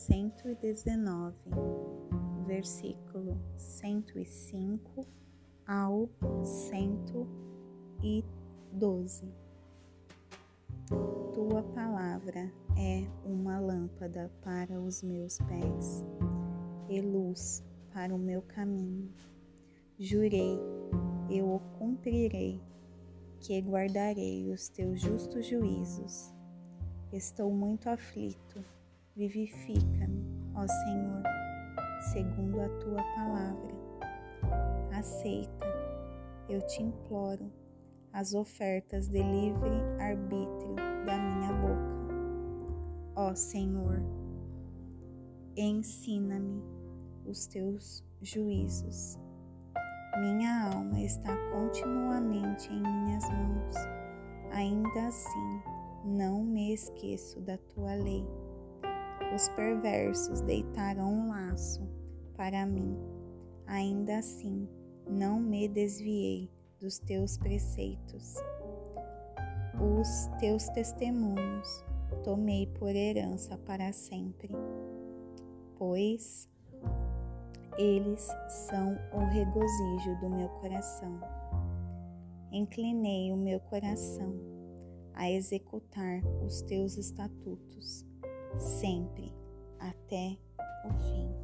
119, versículo 105 ao 112. Tua palavra é uma lâmpada para os meus pés e luz para o meu caminho. Jurei, eu o cumprirei, que guardarei os teus justos juízos. Estou muito aflito, vivifica-me, ó Senhor, segundo a tua palavra. Aceita, eu te imploro, as ofertas de livre arbítrio da minha boca. Ó Senhor, ensina-me os teus juízos. Minha alma está continuamente em minhas mãos. Ainda assim, não me esqueço da tua lei. Os perversos deitaram um laço para mim. Ainda assim, não me desviei dos teus preceitos. Os teus testemunhos tomei por herança para sempre, pois eles são o regozijo do meu coração. Inclinei o meu coração a executar os teus estatutos, sempre até o fim.